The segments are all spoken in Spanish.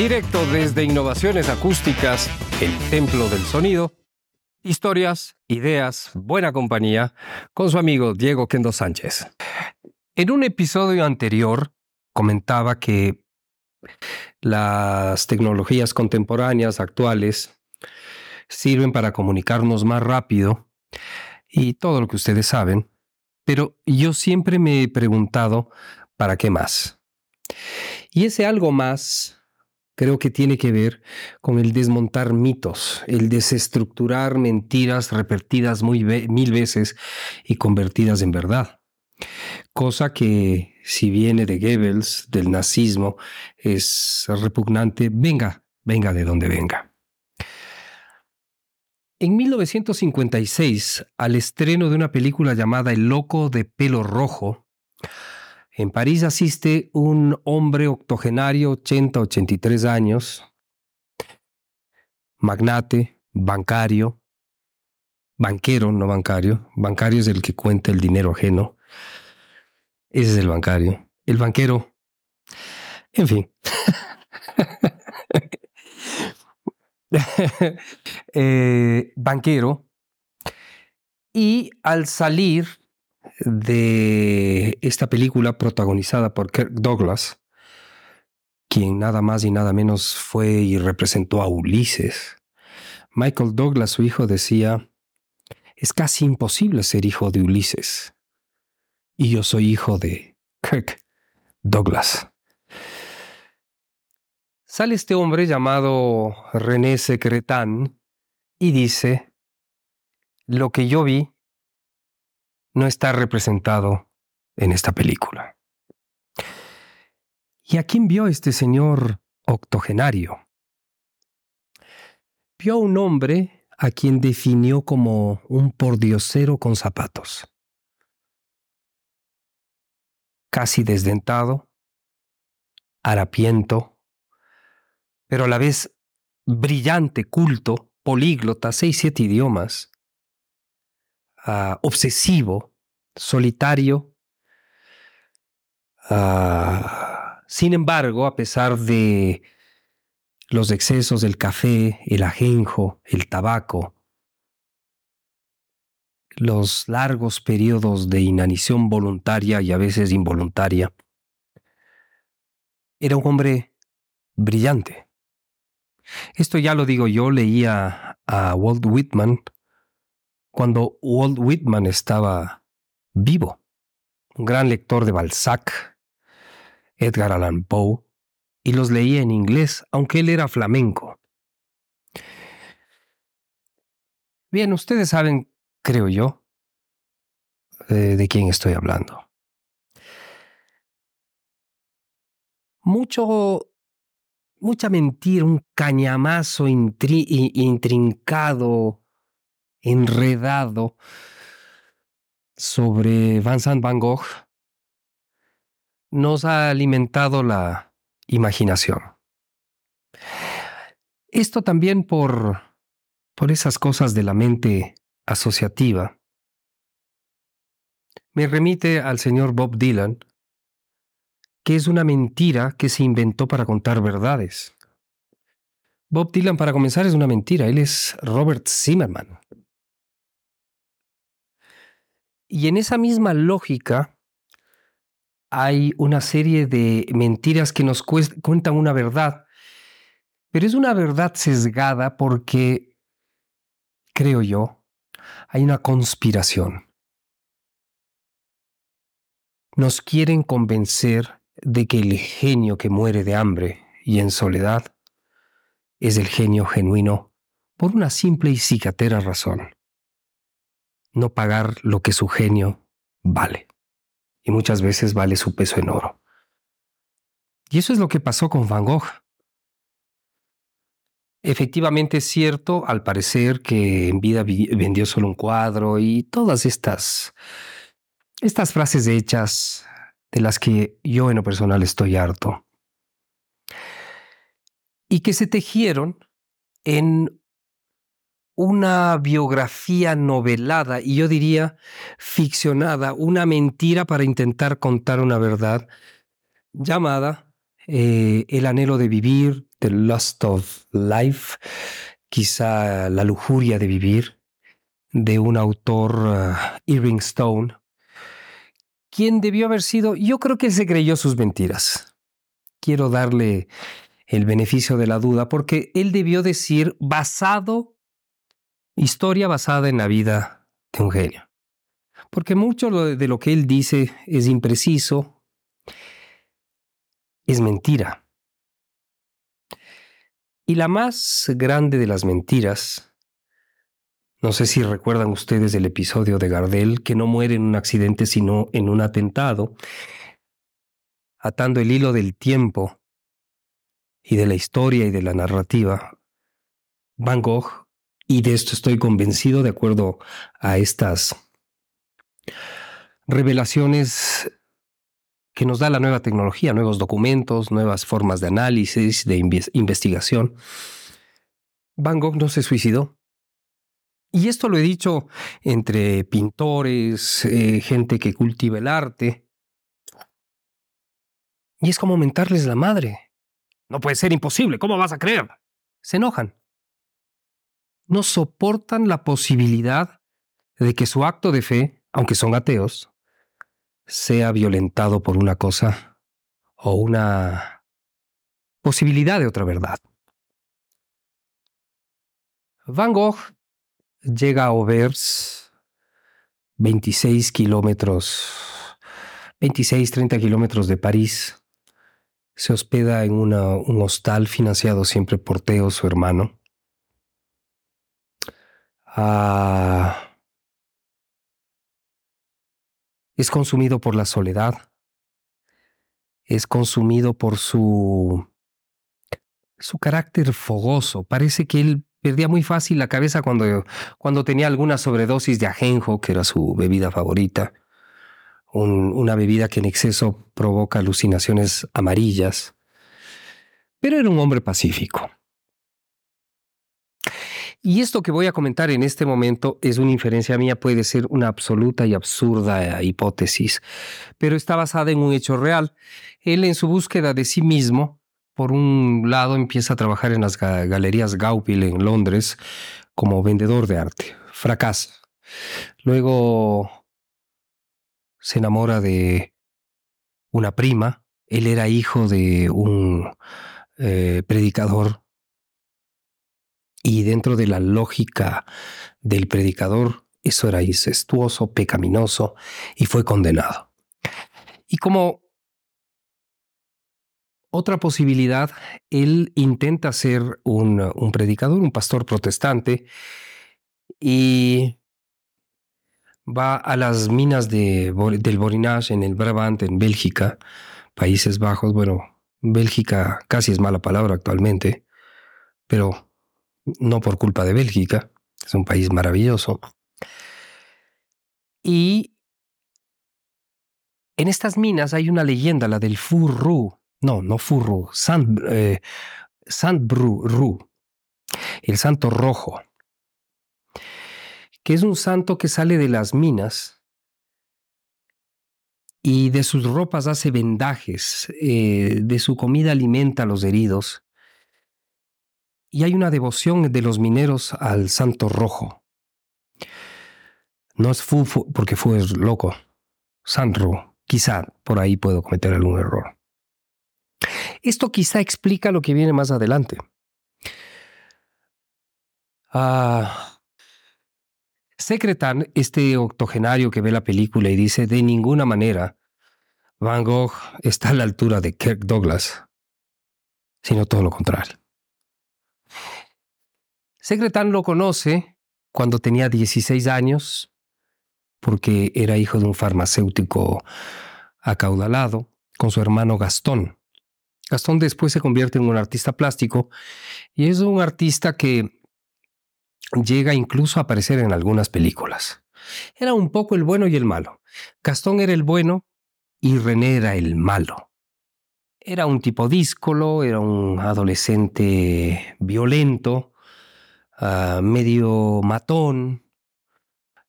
Directo desde Innovaciones Acústicas, el Templo del Sonido. Historias, ideas, buena compañía, con su amigo Diego Kendo Sánchez. En un episodio anterior comentaba que las tecnologías contemporáneas actuales sirven para comunicarnos más rápido y todo lo que ustedes saben, pero yo siempre me he preguntado, ¿para qué más? Y ese algo más creo que tiene que ver con el desmontar mitos, el desestructurar mentiras repetidas mil veces y convertidas en verdad. Cosa que, si viene de Goebbels, del nazismo, es repugnante, venga, venga de donde venga. En 1956, al estreno de una película llamada El loco de pelo rojo, en París asiste un hombre octogenario, 80-83 años, magnate, bancario, banquero, no bancario, bancario es el que cuenta el dinero ajeno, ese es el bancario, el banquero, en fin. Eh, banquero, y al salir de esta película protagonizada por Kirk Douglas, quien nada más y nada menos fue y representó a Ulises. Michael Douglas, su hijo, decía, es casi imposible ser hijo de Ulises. Y yo soy hijo de Kirk Douglas. Sale este hombre llamado René Secretan y dice, lo que yo vi no está representado en esta película. ¿Y a quién vio este señor octogenario? Vio a un hombre a quien definió como un pordiosero con zapatos. Casi desdentado, harapiento, pero a la vez brillante, culto, políglota, seis, siete idiomas, Ah, obsesivo, solitario. Ah, sin embargo, a pesar de los excesos del café, el ajenjo, el tabaco, los largos periodos de inanición voluntaria y a veces involuntaria, era un hombre brillante. Esto ya lo digo yo, leía a Walt Whitman cuando Walt Whitman estaba vivo, un gran lector de Balzac, Edgar Allan Poe, y los leía en inglés, aunque él era flamenco. Bien, ustedes saben, creo yo, de quién estoy hablando. Mucho, mucha mentira, un cañamazo intrincado, enredado sobre Vincent Van Gogh nos ha alimentado la imaginación. Esto también por, por esas cosas de la mente asociativa. Me remite al señor Bob Dylan, que es una mentira que se inventó para contar verdades. Bob Dylan, para comenzar, es una mentira. Él es Robert Zimmerman. Y en esa misma lógica hay una serie de mentiras que nos cuentan una verdad, pero es una verdad sesgada porque, creo yo, hay una conspiración. Nos quieren convencer de que el genio que muere de hambre y en soledad es el genio genuino por una simple y cicatera razón no pagar lo que su genio vale. Y muchas veces vale su peso en oro. Y eso es lo que pasó con Van Gogh. Efectivamente es cierto, al parecer, que en vida vendió solo un cuadro y todas estas, estas frases hechas de las que yo en lo personal estoy harto. Y que se tejieron en una biografía novelada y yo diría ficcionada, una mentira para intentar contar una verdad llamada eh, El anhelo de vivir, The Lust of Life, quizá La lujuria de vivir, de un autor uh, Irving Stone, quien debió haber sido, yo creo que se creyó sus mentiras. Quiero darle el beneficio de la duda porque él debió decir basado, historia basada en la vida de un genio. Porque mucho de lo que él dice es impreciso, es mentira. Y la más grande de las mentiras, no sé si recuerdan ustedes el episodio de Gardel, que no muere en un accidente sino en un atentado, atando el hilo del tiempo y de la historia y de la narrativa, Van Gogh, y de esto estoy convencido de acuerdo a estas revelaciones que nos da la nueva tecnología, nuevos documentos, nuevas formas de análisis, de investigación. Van Gogh no se suicidó. Y esto lo he dicho entre pintores, eh, gente que cultiva el arte. Y es como mentarles la madre. No puede ser imposible, ¿cómo vas a creer? Se enojan. No soportan la posibilidad de que su acto de fe, aunque son ateos, sea violentado por una cosa o una posibilidad de otra verdad. Van Gogh llega a Auvers, 26 kilómetros, 26, 30 kilómetros de París. Se hospeda en un hostal financiado siempre por Teo, su hermano. Ah, es consumido por la soledad, es consumido por su, su carácter fogoso. Parece que él perdía muy fácil la cabeza cuando, cuando tenía alguna sobredosis de ajenjo, que era su bebida favorita, una bebida que en exceso provoca alucinaciones amarillas. Pero era un hombre pacífico. Y esto que voy a comentar en este momento es una inferencia mía, puede ser una absoluta y absurda hipótesis, pero está basada en un hecho real. Él en su búsqueda de sí mismo, por un lado empieza a trabajar en las galerías Gaupil en Londres como vendedor de arte. Fracasa. Luego se enamora de una prima. Él era hijo de un eh, predicador y dentro de la lógica del predicador, eso era incestuoso, pecaminoso y fue condenado. Y como otra posibilidad, él intenta ser un, predicador, un pastor protestante, y va a las minas de, del Borinage en el Brabant, en Bélgica, Países Bajos. Bueno, Bélgica casi es mala palabra actualmente, pero no por culpa de Bélgica, es un país maravilloso. Y en estas minas hay una leyenda, la del Furru, no, no Furru, Sant, eh, el santo rojo, que es un santo que sale de las minas y de sus ropas hace vendajes, eh, de su comida alimenta a los heridos y hay una devoción de los mineros al Santo Rojo. No es Fu, porque Fu es loco. Sanro, quizá por ahí puedo cometer algún error. Esto quizá explica lo que viene más adelante. Ah, Secretan, este octogenario que ve la película y dice, de ninguna manera Van Gogh está a la altura de Kirk Douglas, sino todo lo contrario. Secretan lo conoce cuando tenía 16 años, porque era hijo de un farmacéutico acaudalado, con su hermano Gastón. Gastón después se convierte en un artista plástico y es un artista que llega incluso a aparecer en algunas películas. Era un poco el bueno y el malo. Gastón era el bueno y René era el malo. Era un tipo díscolo, era un adolescente violento, Medio matón,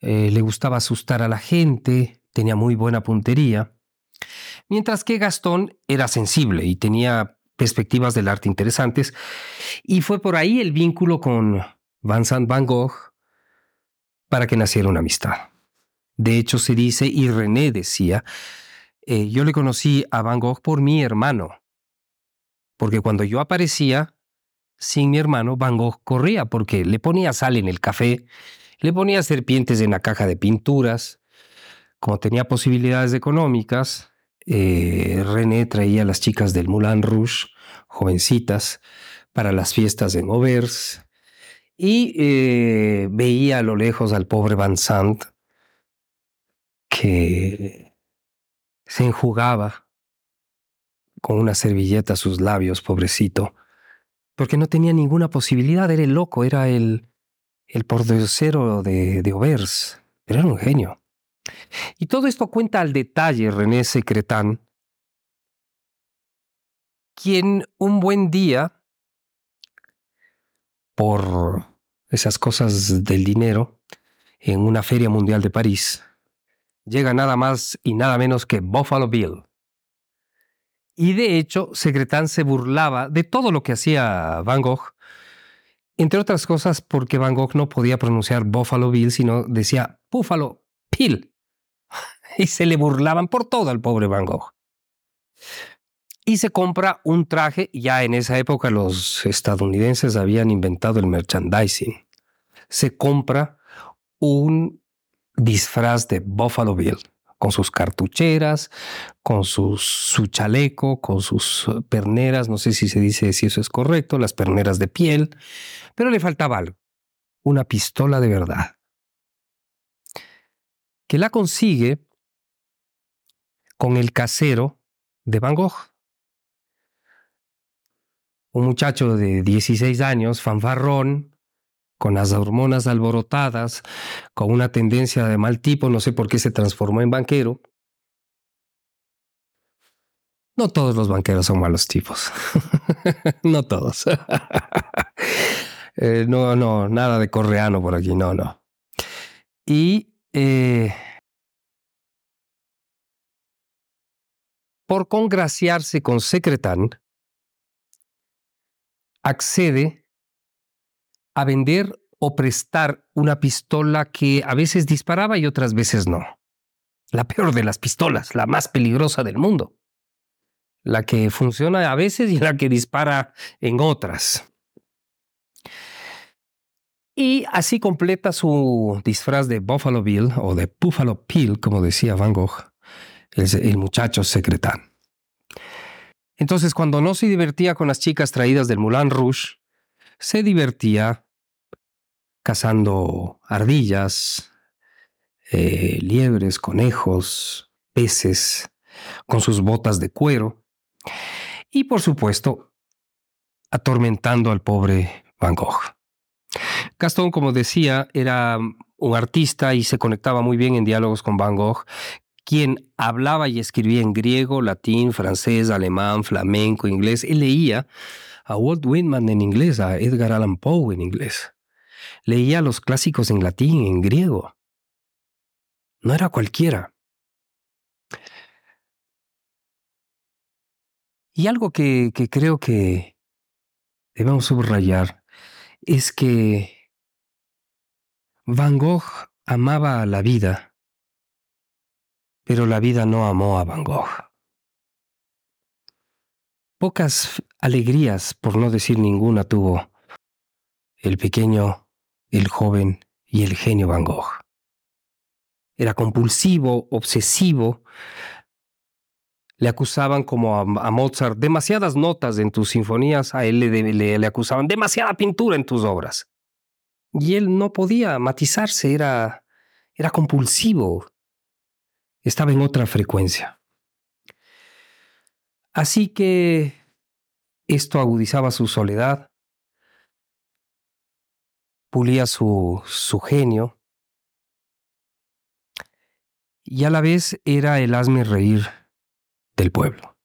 eh, le gustaba asustar a la gente, tenía muy buena puntería, mientras que Gastón era sensible y tenía perspectivas del arte interesantes. Y fue por ahí el vínculo con Vincent Van Gogh para que naciera una amistad. De hecho, se dice, y René decía, eh, yo le conocí a Van Gogh por mi hermano, porque cuando yo aparecía, sin mi hermano, Van Gogh corría, porque le ponía sal en el café, le ponía serpientes en la caja de pinturas. Como tenía posibilidades económicas, eh, René traía a las chicas del Moulin Rouge, jovencitas, para las fiestas en Auvers, y eh, veía a lo lejos al pobre Van Sant que se enjugaba con una servilleta sus labios, pobrecito, porque no tenía ninguna posibilidad, era el loco, era el, el pordocero de, de Auvers, era un genio. Y todo esto cuenta al detalle René Secretán, quien un buen día, por esas cosas del dinero, en una feria mundial de París, llega nada más y nada menos que Buffalo Bill. Y de hecho, Secretán se burlaba de todo lo que hacía Van Gogh, entre otras cosas porque Van Gogh no podía pronunciar Buffalo Bill, sino decía Buffalo Bill. Y se le burlaban por todo al pobre Van Gogh. Y se compra un traje, ya en esa época los estadounidenses habían inventado el merchandising. Se compra un disfraz de Buffalo Bill, con sus cartucheras, con su chaleco, con sus perneras, no sé si se dice si eso es correcto, las perneras de piel, pero le faltaba algo, una pistola de verdad, que la consigue con el casero de Van Gogh. Un muchacho de 16 años, fanfarrón, con las hormonas alborotadas, con una tendencia de mal tipo, no sé por qué se transformó en banquero. No todos los banqueros son malos tipos. no todos. Eh, no, no, nada de correano por aquí, no, no. Y eh, por congraciarse con Secretán, accede a vender o prestar una pistola que a veces disparaba y otras veces no. La peor de las pistolas, la más peligrosa del mundo. La que funciona a veces y la que dispara en otras. Y así completa su disfraz de Buffalo Bill o de Buffalo Bill, como decía Van Gogh, el, muchacho secretán. Entonces, cuando no se divertía con las chicas traídas del Moulin Rouge, se divertía cazando ardillas, eh, liebres, conejos, peces, con sus botas de cuero y por supuesto atormentando al pobre Van Gogh. Gastón, como decía, era un artista y se conectaba muy bien en diálogos con Van Gogh, quien hablaba y escribía en griego, latín, francés, alemán, flamenco, inglés. Él leía a Walt Whitman en inglés, a Edgar Allan Poe en inglés. Leía los clásicos en latín, en griego. No era cualquiera. Y algo que, que creo que debemos subrayar es que Van Gogh amaba a la vida, pero la vida no amó a Van Gogh. Pocas alegrías, por no decir ninguna, tuvo el pequeño el joven y el genio Van Gogh. Era compulsivo, obsesivo. Le acusaban como a, Mozart demasiadas notas en tus sinfonías, a él le, le acusaban demasiada pintura en tus obras. Y él no podía matizarse, era, era compulsivo. Estaba en otra frecuencia. Así que esto agudizaba su soledad, pulía su, su genio y a la vez era el hazme reír del pueblo.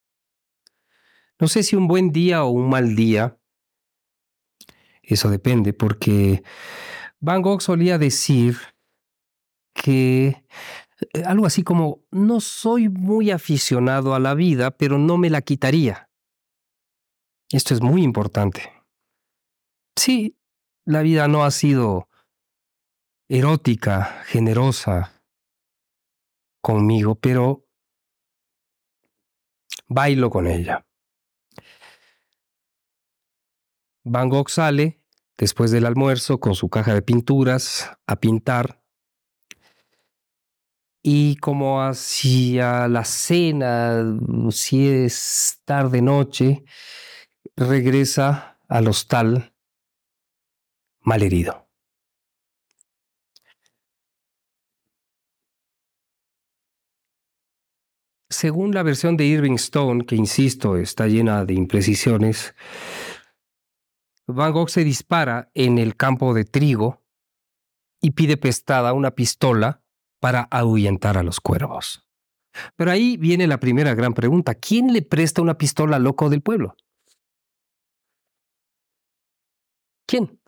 No sé si un buen día o un mal día, eso depende, porque Van Gogh solía decir que eh, algo así como, no soy muy aficionado a la vida, pero no me la quitaría. Esto es muy importante. Sí, la vida no ha sido erótica, generosa conmigo, pero bailo con ella. Van Gogh sale después del almuerzo con su caja de pinturas a pintar y como hacia la cena, si es tarde noche, regresa al hostal malherido. Según la versión de Irving Stone, que insisto está llena de imprecisiones, Van Gogh se dispara en el campo de trigo y pide prestada una pistola para ahuyentar a los cuervos. Pero ahí viene la primera gran pregunta. ¿Quién le presta una pistola al loco del pueblo? ¿Quién?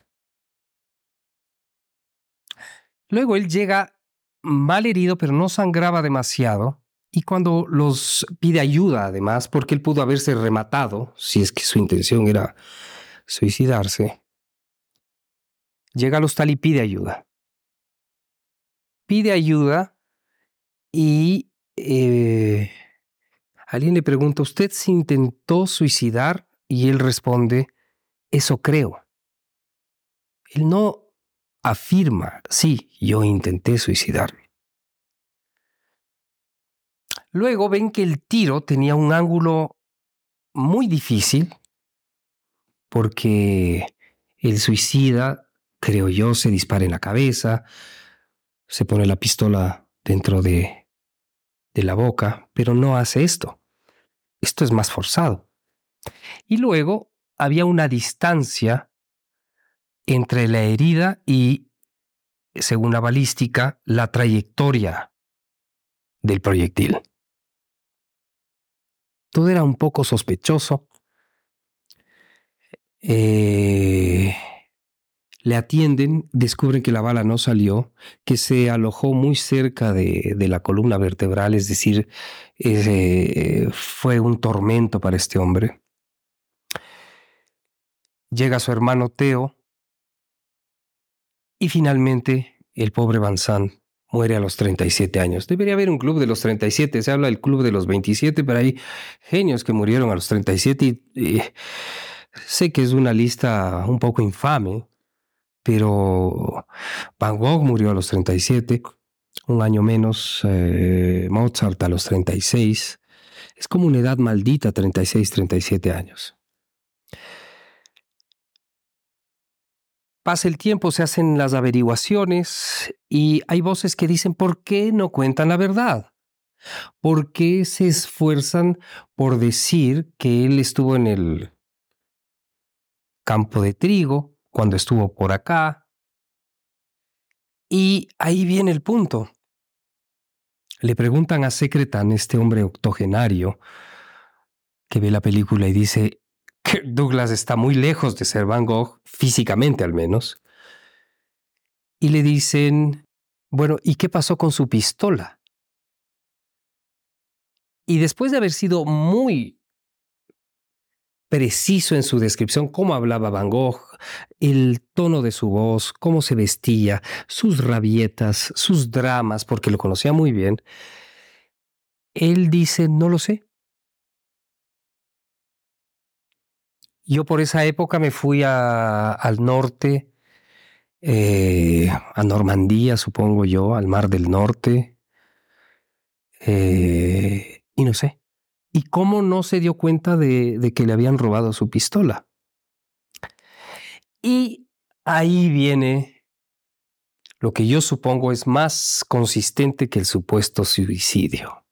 Luego él llega mal herido, pero no sangraba demasiado. Y cuando los pide ayuda, además, porque él pudo haberse rematado, si es que su intención era suicidarse, llega al hostal y pide ayuda. Pide ayuda y eh, alguien le pregunta, ¿usted se intentó suicidar? Y él responde, eso creo. Él no afirma, sí, yo intenté suicidarme. Luego ven que el tiro tenía un ángulo muy difícil porque el suicida, creo yo, se dispara en la cabeza, se pone la pistola dentro de, de la boca, pero no hace esto. Esto es más forzado. Y luego había una distancia entre la herida y, según la balística, la trayectoria del proyectil. Todo era un poco sospechoso eh, le atienden, descubren que la bala no salió, que se alojó muy cerca de, la columna vertebral, es decir, fue un tormento para este hombre. Llega su hermano Teo y finalmente el pobre Van muere a los 37 años. Debería haber un club de los 37, se habla del club de los 27, pero hay genios que murieron a los 37 y Sé que es una lista un poco infame, pero Van Gogh murió a los 37, un año menos eh, Mozart a los 36. Es como una edad maldita, 36, 37 años. Pasa el tiempo, se hacen las averiguaciones y hay voces que dicen, ¿por qué no cuentan la verdad? ¿Por qué se esfuerzan por decir que él estuvo en el campo de trigo, cuando estuvo por acá. Y ahí viene el punto. Le preguntan a Secretan, este hombre octogenario, que ve la película y dice Douglas está muy lejos de ser Van Gogh, físicamente al menos. Y le dicen, bueno, ¿y qué pasó con su pistola? Y después de haber sido muy preciso en su descripción, cómo hablaba Van Gogh, el tono de su voz, cómo se vestía, sus rabietas, sus dramas, porque lo conocía muy bien, él dice, no lo sé. Yo por esa época me fui al norte, eh, a Normandía, supongo yo, al Mar del Norte, eh, y no sé. ¿Y cómo no se dio cuenta de, que le habían robado su pistola? Y ahí viene lo que yo supongo es más consistente que el supuesto suicidio.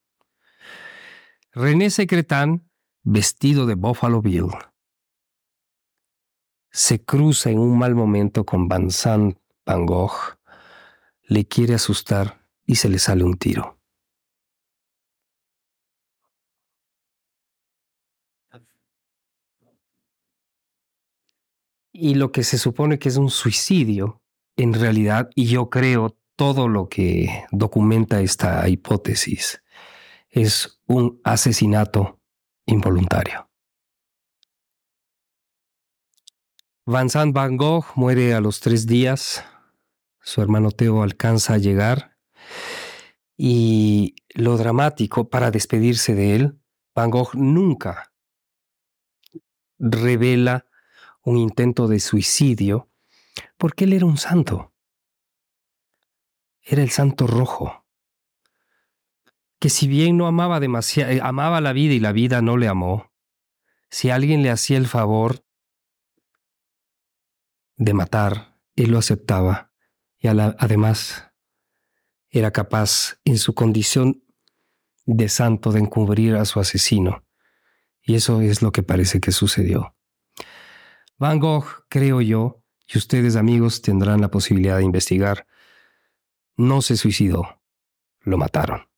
René Secretán, vestido de Buffalo Bill, se cruza en un mal momento con Vincent Van Gogh, le quiere asustar y se le sale un tiro. Y lo que se supone que es un suicidio, en realidad, y yo creo todo lo que documenta esta hipótesis, es un asesinato involuntario. Vincent Van Gogh muere a los tres días. Su hermano Teo alcanza a llegar. Y lo dramático para despedirse de él, Van Gogh nunca revela un intento de suicidio porque él era un santo. Era el santo rojo. Que si bien no amaba demasiado, eh, amaba la vida y la vida no le amó, si alguien le hacía el favor de matar, él lo aceptaba y además era capaz, en su condición de santo, de encubrir a su asesino. Y eso es lo que parece que sucedió. Van Gogh, creo yo, y ustedes amigos tendrán la posibilidad de investigar, no se suicidó, lo mataron.